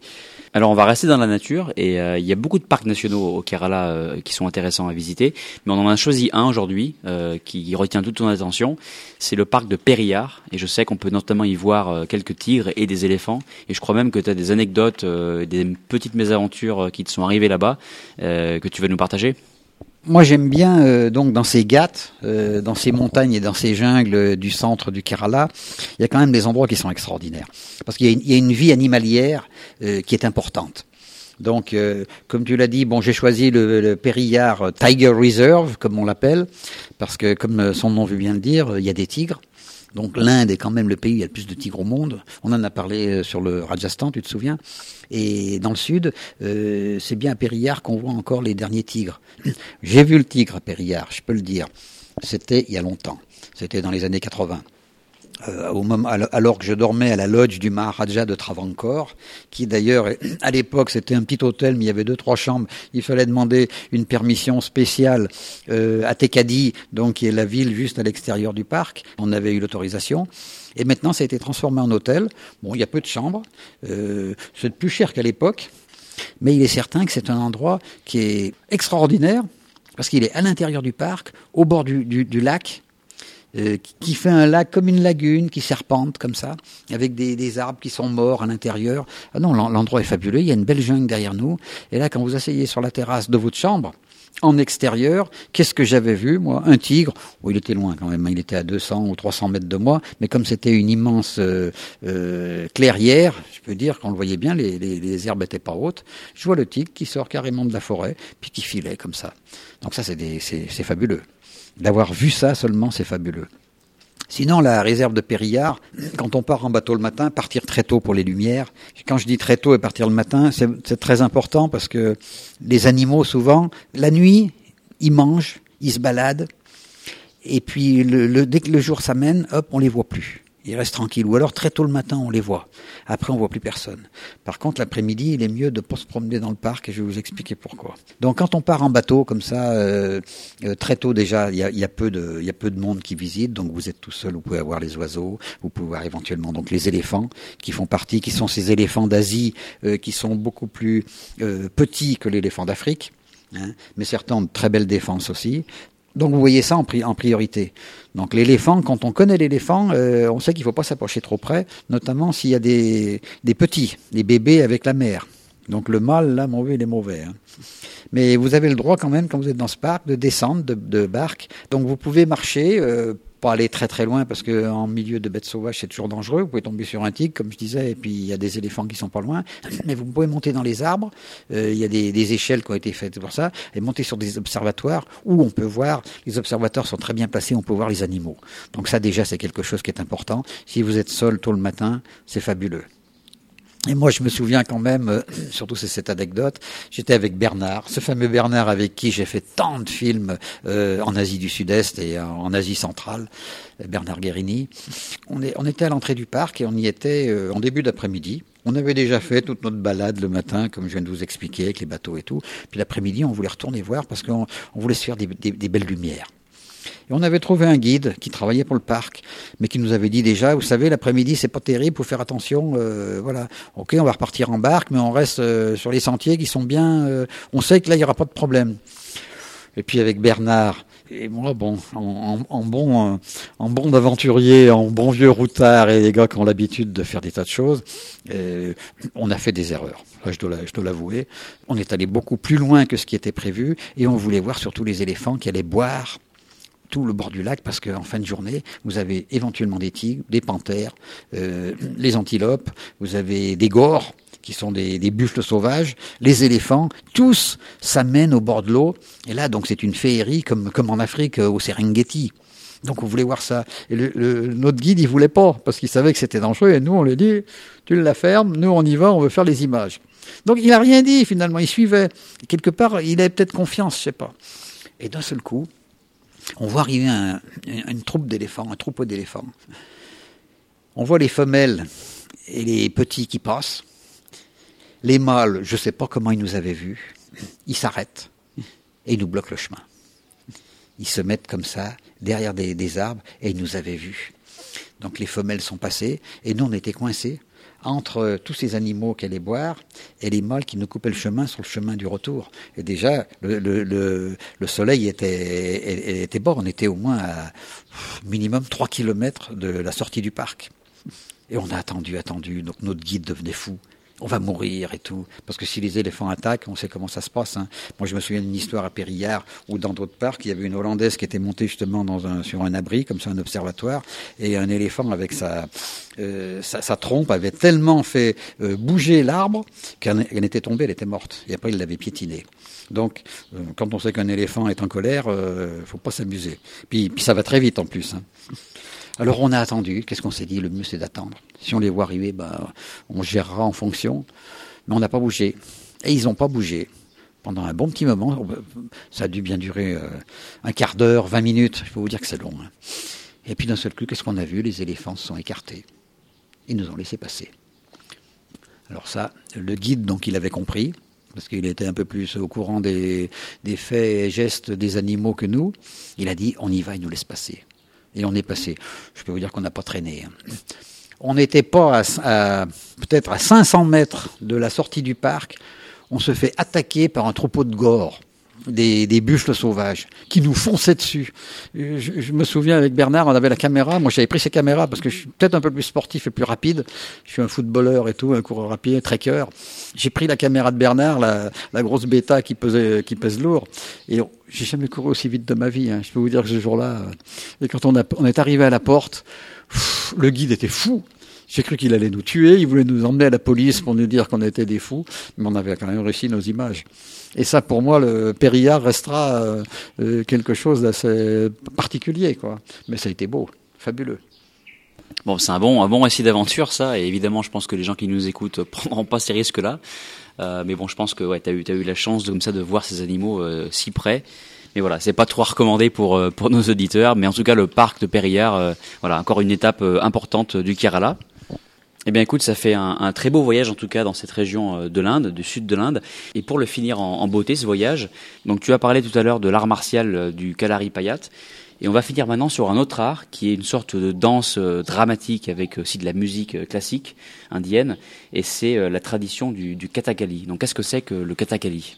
Alors on va rester dans la nature et euh, il y a beaucoup de parcs nationaux au Kerala euh, qui sont intéressants à visiter, mais on en a choisi un aujourd'hui euh, qui retient toute ton attention. C'est le parc de Periyar et je sais qu'on peut notamment y voir euh, quelques tigres et des éléphants et je crois même que tu as des anecdotes, euh, des petites mésaventures qui te sont arrivées là-bas que tu vas nous partager? Moi, j'aime bien euh, donc dans ces gâtes, euh, dans ces montagnes et dans ces jungles du centre du Kerala, il y a quand même des endroits qui sont extraordinaires parce qu'il y, a une vie animalière euh, qui est importante. Donc, euh, comme tu l'as dit, bon, j'ai choisi le, le Periyar Tiger Reserve, comme on l'appelle, parce que, comme son nom veut bien le dire, il y a des tigres. Donc l'Inde est quand même le pays où il y a le plus de tigres au monde. On en a parlé sur le Rajasthan, tu te souviens Et dans le sud, euh, c'est bien à Périllard qu'on voit encore les derniers tigres. [CLEARS THROAT] J'ai vu le tigre à Périllard, je peux le dire. C'était il y a longtemps. C'était dans les années 80 euh, alors que je dormais à la lodge du Maharaja de Travancore, qui d'ailleurs, [CLEARS THROAT] à l'époque, c'était un petit hôtel, mais il y avait deux, trois chambres. Il fallait demander une permission spéciale euh, à Tekadi, donc qui est la ville juste à l'extérieur du parc. On avait eu l'autorisation. Et maintenant, ça a été transformé en hôtel. Bon, il y a peu de chambres. Euh, c'est plus cher qu'à l'époque. Mais il est certain que c'est un endroit qui est extraordinaire, parce qu'il est à l'intérieur du parc, au bord du lac, euh, qui fait un lac comme une lagune qui serpente comme ça, avec des, arbres qui sont morts à l'intérieur. Ah non, l'endroit est fabuleux. Il y a une belle jungle derrière nous. Et là, quand vous asseyez sur la terrasse de votre chambre, en extérieur, qu'est-ce que j'avais vu, moi? Un tigre. Oh, il était loin quand même. Il était à 200 ou 300 mètres de moi. Mais comme c'était une immense euh, euh, clairière, je peux dire qu'on le voyait bien, les, les, les herbes étaient pas hautes. Je vois le tigre qui sort carrément de la forêt, puis qui filait comme ça. Donc ça, c'est fabuleux. D'avoir vu ça seulement, c'est fabuleux. Sinon, la réserve de Périllard, quand on part en bateau le matin, partir très tôt pour les lumières. Quand je dis très tôt et partir le matin, c'est très important parce que les animaux, souvent, la nuit, ils mangent, ils se baladent, et puis le, dès que le jour s'amène, hop, on les voit plus. Ils restent tranquilles. Ou alors très tôt le matin, on les voit. Après, on voit plus personne. Par contre, l'après-midi, il est mieux de pas se promener dans le parc et je vais vous expliquer pourquoi. Donc, quand on part en bateau comme ça, euh, euh, très tôt déjà, il y a, peu de, monde qui visite. Donc, vous êtes tout seul. Vous pouvez avoir les oiseaux. Vous pouvez voir éventuellement donc les éléphants qui font partie, qui sont ces éléphants d'Asie euh, qui sont beaucoup plus petits que l'éléphant d'Afrique. Hein, mais certains ont de très belles défenses aussi. Donc vous voyez ça en, pri en priorité. Donc l'éléphant, quand on connaît l'éléphant, euh, on sait qu'il ne faut pas s'approcher trop près, notamment s'il y a des, petits, des bébés avec la mère. Donc le mâle, là, mauvais, il est mauvais. Hein. Mais vous avez le droit quand même, quand vous êtes dans ce parc, de descendre de, de barque. Donc vous pouvez marcher, euh, pas aller très très loin parce que en milieu de bêtes sauvages, c'est toujours dangereux. Vous pouvez tomber sur un tigre, comme je disais, et puis il y a des éléphants qui sont pas loin. [LAUGHS] Mais vous pouvez monter dans les arbres. Euh, il y a des, des, échelles qui ont été faites pour ça, et monter sur des observatoires où on peut voir. Les observatoires sont très bien placés, on peut voir les animaux. Donc ça déjà, c'est quelque chose qui est important. Si vous êtes seul tôt le matin, c'est fabuleux. Et moi, je me souviens quand même, euh, surtout c'est cette anecdote, j'étais avec Bernard, ce fameux Bernard avec qui j'ai fait tant de films euh, en Asie du Sud-Est et en Asie centrale, Bernard Guérini. On, on était à l'entrée du parc et on y était euh, en début d'après-midi. On avait déjà fait toute notre balade le matin, comme je viens de vous expliquer, avec les bateaux et tout. Puis l'après-midi, on voulait retourner voir parce qu'on voulait se faire des belles lumières. Et on avait trouvé un guide qui travaillait pour le parc, mais qui nous avait dit déjà, vous savez, l'après-midi, c'est pas terrible, faut faire attention. Euh, voilà, ok, on va repartir en barque, mais on reste euh, sur les sentiers qui sont bien. Euh, on sait que là, il y aura pas de problème. Et puis avec Bernard et moi, bon, en, bon, en bon aventurier, en bon vieux routard et les gars qui ont l'habitude de faire des tas de choses, on a fait des erreurs. Je dois l'avouer. On est allé beaucoup plus loin que ce qui était prévu et on voulait voir surtout les éléphants qui allaient boire tout le bord du lac parce qu'en fin de journée, vous avez éventuellement des tigres, des panthères, euh, les antilopes, vous avez des gores qui sont des, des buffles sauvages, les éléphants, tous s'amènent au bord de l'eau. Et là, donc, c'est une féerie comme, comme en Afrique au Serengeti. Donc on voulait voir ça. Et le, le, notre guide, il voulait pas, parce qu'il savait que c'était dangereux. Et nous, on lui dit, tu la fermes, nous, on y va, on veut faire les images. Donc il n'a rien dit, finalement, il suivait. Quelque part, il avait peut-être confiance, je sais pas. Et d'un seul coup, on voit arriver un, une troupe d'éléphants, un troupeau d'éléphants. On voit les femelles et les petits qui passent. Les mâles, je ne sais pas comment ils nous avaient vus, ils s'arrêtent et ils nous bloquent le chemin. Ils se mettent comme ça, derrière des, arbres, et ils nous avaient vus. Donc les femelles sont passées, et nous on était coincés entre tous ces animaux qui allaient boire et les mâles qui nous coupaient le chemin sur le chemin du retour. Et déjà, le, le, le, le soleil était, était bas, on était au moins à minimum 3 kilomètres de la sortie du parc. Et on a attendu, attendu, donc notre guide devenait fou on va mourir et tout. Parce que si les éléphants attaquent, on sait comment ça se passe. Hein. Moi, je me souviens d'une histoire à Périllard ou dans d'autres parcs, il y avait une Hollandaise qui était montée justement dans un, sur un abri, comme ça, un observatoire, et un éléphant avec sa, euh, sa, sa, trompe avait tellement fait euh, bouger l'arbre qu'elle était tombée, elle était morte. Et après, il l'avait piétinée. Donc, euh, quand on sait qu'un éléphant est en colère, euh, faut pas s'amuser. Puis, puis ça va très vite en plus. Hein. Alors on a attendu. Qu'est-ce qu'on s'est dit? Le mieux c'est d'attendre. Si on les voit arriver, bah, on gérera en fonction. Mais on n'a pas bougé. Et ils n'ont pas bougé. Pendant un bon petit moment, ça a dû bien durer euh, un quart d'heure, vingt minutes. Je peux vous dire que c'est long. Hein. Et puis d'un seul coup, qu'est-ce qu'on a vu? Les éléphants se sont écartés. Ils nous ont laissé passer. Alors ça, le guide, donc, il avait compris, parce qu'il était un peu plus au courant des, des faits et gestes des animaux que nous. Il a dit, on y va, il nous laisse passer. Et on est passé. Je peux vous dire qu'on n'a pas traîné. On n'était pas à, peut-être à 500 mètres de la sortie du parc. On se fait attaquer par un troupeau de gores. Des, des, buffles sauvages qui nous fonçaient dessus. Je, je, me souviens avec Bernard, on avait la caméra. Moi, j'avais pris ces caméras parce que je suis peut-être un peu plus sportif et plus rapide. Je suis un footballeur et tout, un coureur rapide, trekker. J'ai pris la caméra de Bernard, la, la grosse bêta qui pesait, qui pèse lourd. Et j'ai jamais couru aussi vite de ma vie. Hein. Je peux vous dire que ce jour-là, et quand on, a, on est arrivé à la porte, le guide était fou. J'ai cru qu'il allait nous tuer, il voulait nous emmener à la police pour nous dire qu'on était des fous, mais on avait quand même réussi nos images. Et ça, pour moi, le Périllard restera euh, quelque chose d'assez particulier, quoi. Mais ça a été beau, fabuleux. Bon, c'est un bon, un bon récit d'aventure, ça. Et évidemment, je pense que les gens qui nous écoutent [LAUGHS] prendront pas ces risques-là. Euh, mais bon, je pense que ouais, tu as eu, as eu la chance de, comme ça de voir ces animaux euh, si près. Mais voilà, c'est pas trop recommandé pour euh, pour [LAUGHS] nos auditeurs. Mais en tout cas, le parc de Périllard, euh, voilà, encore une étape euh, importante du Kerala. Eh bien, écoute, ça fait un, un, très beau voyage en tout cas dans cette région de l'Inde, du sud de l'Inde. Et pour le finir en, beauté, ce voyage, donc tu as parlé tout à l'heure de l'art martial du Kalari Payat. Et on va finir maintenant sur un autre art qui est une sorte de danse dramatique avec aussi de la musique classique indienne. Et c'est la tradition du, du. Donc, qu'est-ce que c'est que le Kathakali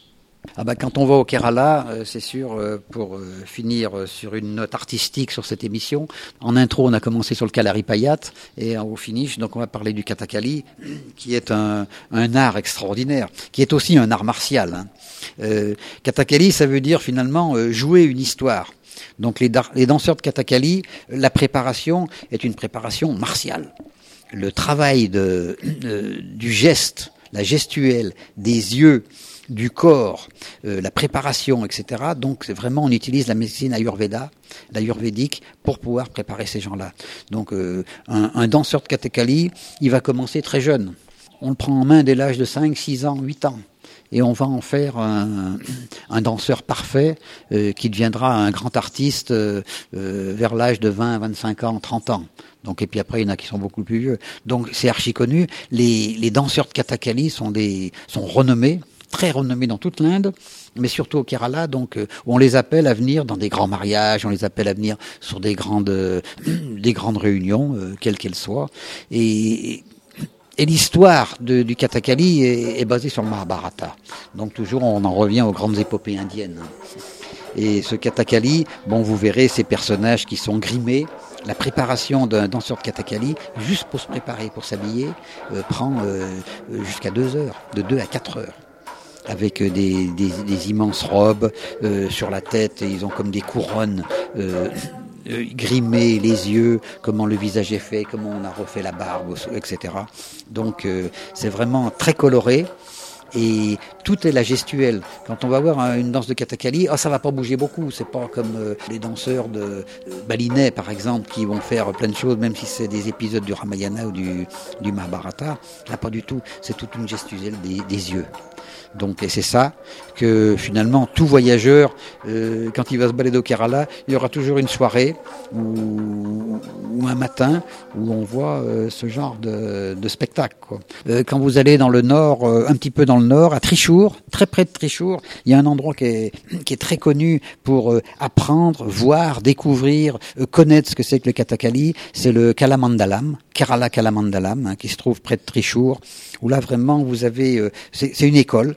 ah bah, quand on va au Kerala, euh, c'est sûr, euh, pour euh, finir sur une note artistique sur cette émission, en intro on a commencé sur le Kalari Payat et au finish, donc on va parler du Kathakali, [CLEARS THROAT] qui est un, un art extraordinaire, qui est aussi un art martial. Hein. Euh, Kathakali, ça veut dire finalement jouer une histoire. Donc les, les danseurs de Katakali, la préparation est une préparation martiale. Le travail de, euh, du geste, la gestuelle, des yeux, du corps, euh, la préparation, etc. Donc vraiment on utilise la médecine ayurveda, l'ayurvédique, pour pouvoir préparer ces gens-là. Donc euh, un, danseur de Katakali, il va commencer très jeune. On le prend en main dès l'âge de 5, 6 ans, 8 ans et on va en faire un, danseur parfait euh, qui deviendra un grand artiste vers l'âge de 20, 25 ans, 30 ans. Donc et puis après il y en a qui sont beaucoup plus vieux. Donc c'est archi connu. Les, danseurs de Katakali sont renommés, très renommés dans toute l'Inde mais surtout au Kerala, donc euh, on les appelle à venir dans des grands mariages, on les appelle à venir sur des grandes, euh, [CLEARS THROAT] des grandes réunions, euh, quelles qu'elles soient. Et, et l'histoire du Kathakali est, est, basée sur le Mahabharata. Donc toujours, on en revient aux grandes épopées indiennes. Et ce Kathakali, bon, vous verrez ces personnages qui sont grimés. La préparation d'un danseur de Kathakali, juste pour se préparer, pour s'habiller, euh, prend euh, jusqu'à deux heures, de deux à quatre heures avec des, des, des immenses robes euh, sur la tête, ils ont comme des couronnes euh, euh, grimées, les yeux, comment le visage est fait, comment on a refait la barbe, etc. Donc euh, c'est vraiment très coloré. Et tout est la gestuelle. Quand on va voir une danse de Katakali, oh, ça va pas bouger beaucoup. C'est pas comme euh, les danseurs de euh, balinais, par exemple, qui vont faire plein de choses, même si c'est des épisodes du Ramayana ou du, du Mahabharata. Là, pas du tout. C'est toute une gestuelle des, des yeux. Donc, et c'est ça que finalement tout voyageur, euh, quand il va se balader au Kerala, il y aura toujours une soirée ou, ou un matin où on voit euh, ce genre de, de spectacle. Quoi. Euh, quand vous allez dans le nord, euh, un petit peu dans le nord, à Trichour, très près de Trichour, il y a un endroit qui est, [CLEARS THROAT] qui est très connu pour euh, apprendre, voir, découvrir, euh, connaître ce que c'est que le Kathakali. C'est le Kalamandalam, Kerala Kalamandalam, hein, qui se trouve près de Trichour, où là vraiment vous avez, euh, c'est une école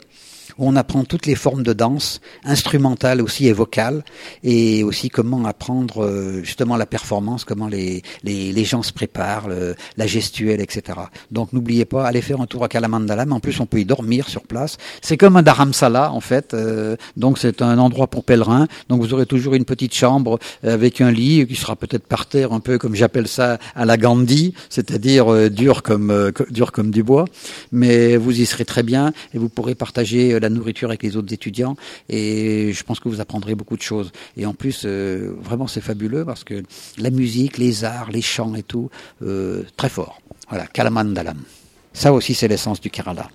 on apprend toutes les formes de danse, instrumentales aussi et vocales, et aussi comment apprendre euh, justement la performance, comment les, les, les gens se préparent, la gestuelle, etc. Donc n'oubliez pas, allez faire un tour à Kalamandalam, en plus on peut y dormir sur place. C'est comme un dharamsala en fait, euh, donc c'est un endroit pour pèlerins, donc vous aurez toujours une petite chambre avec un lit qui sera peut-être par terre, un peu comme j'appelle ça à la Gandhi, c'est-à-dire euh, dur, comme, euh, dur comme du bois, mais vous y serez très bien et vous pourrez partager la nourriture avec les autres étudiants et je pense que vous apprendrez beaucoup de choses. Et en plus, euh, vraiment, c'est fabuleux parce que la musique, les arts, les chants et tout, euh, très fort. Voilà, Kalamandalam. Ça aussi, c'est l'essence du Kerala.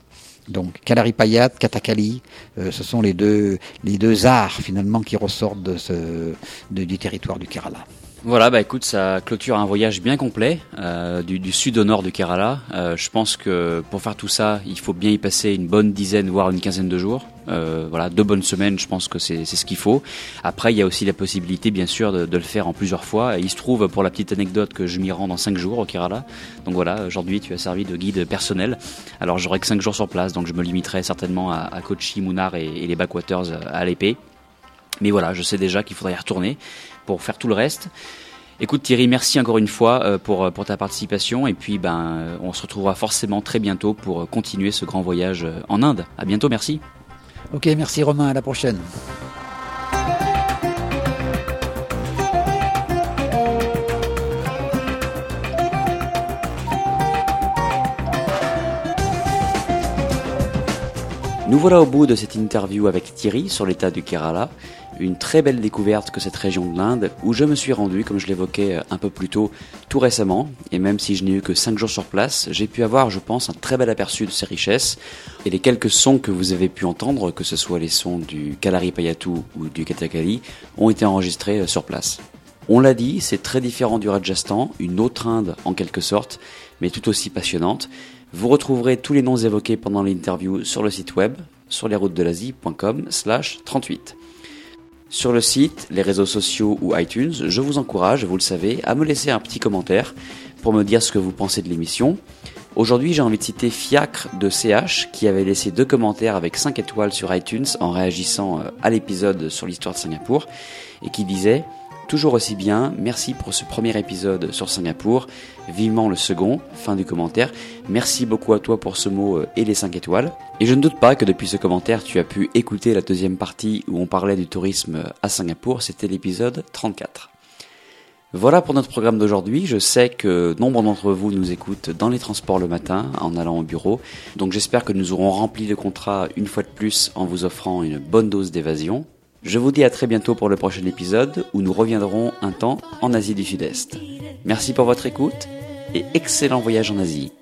Donc Kalaripayat, Katakali, euh, ce sont les deux, les deux arts finalement qui ressortent de du territoire du Kerala. Voilà, bah écoute, ça clôture un voyage bien complet euh, du, sud au nord du Kerala. Euh, je pense que pour faire tout ça, il faut bien y passer une bonne dizaine, voire une quinzaine de jours. Euh, voilà, deux bonnes semaines, je pense que c'est ce qu'il faut. Après, il y a aussi la possibilité, bien sûr, de, le faire en plusieurs fois. Il se trouve, pour la petite anecdote, que je m'y rends dans cinq jours au Kerala. Donc voilà, aujourd'hui, tu as servi de guide personnel. Alors, j'aurai que cinq jours sur place, donc je me limiterai certainement à, à Kochi, Munnar et, et les backwaters à l'épée. Mais voilà, je sais déjà qu'il faudrait y retourner pour faire tout le reste. Écoute Thierry, merci encore une fois euh, pour, pour ta participation et puis ben, on se retrouvera forcément très bientôt pour continuer ce grand voyage en Inde. À bientôt, merci. Ok, merci Romain, à la prochaine. Nous voilà au bout de cette interview avec Thierry sur l'état du Kerala, une très belle découverte que cette région de l'Inde où je me suis rendu, comme je l'évoquais un peu plus tôt, tout récemment, et même si je n'ai eu que 5 jours sur place, j'ai pu avoir, je pense, un très bel aperçu de ces richesses, et les quelques sons que vous avez pu entendre, que ce soit les sons du Kalari Payatu ou du Kathakali, ont été enregistrés sur place. On l'a dit, c'est très différent du Rajasthan, une autre Inde en quelque sorte, mais tout aussi passionnante. Vous retrouverez tous les noms évoqués pendant l'interview sur le site web, sur lesroutesdelasie.com slash 38. Sur le site, les réseaux sociaux ou iTunes, je vous encourage, vous le savez, à me laisser un petit commentaire pour me dire ce que vous pensez de l'émission. Aujourd'hui, j'ai envie de citer Fiacre de CH qui avait laissé deux commentaires avec 5 étoiles sur iTunes en réagissant à l'épisode sur l'histoire de Singapour et qui disait toujours aussi bien. Merci pour ce premier épisode sur Singapour. Vivement le second. Fin du commentaire. Merci beaucoup à toi pour ce mot euh, et les 5 étoiles. Et je ne doute pas que depuis ce commentaire, tu as pu écouter la deuxième partie où on parlait du tourisme à Singapour. C'était l'épisode 34. Voilà pour notre programme d'aujourd'hui. Je sais que nombre d'entre vous nous écoutent dans les transports le matin en allant au bureau. Donc j'espère que nous aurons rempli le contrat une fois de plus en vous offrant une bonne dose d'évasion. Je vous dis à très bientôt pour le prochain épisode où nous reviendrons un temps en Asie du Sud-Est. Merci pour votre écoute et excellent voyage en Asie.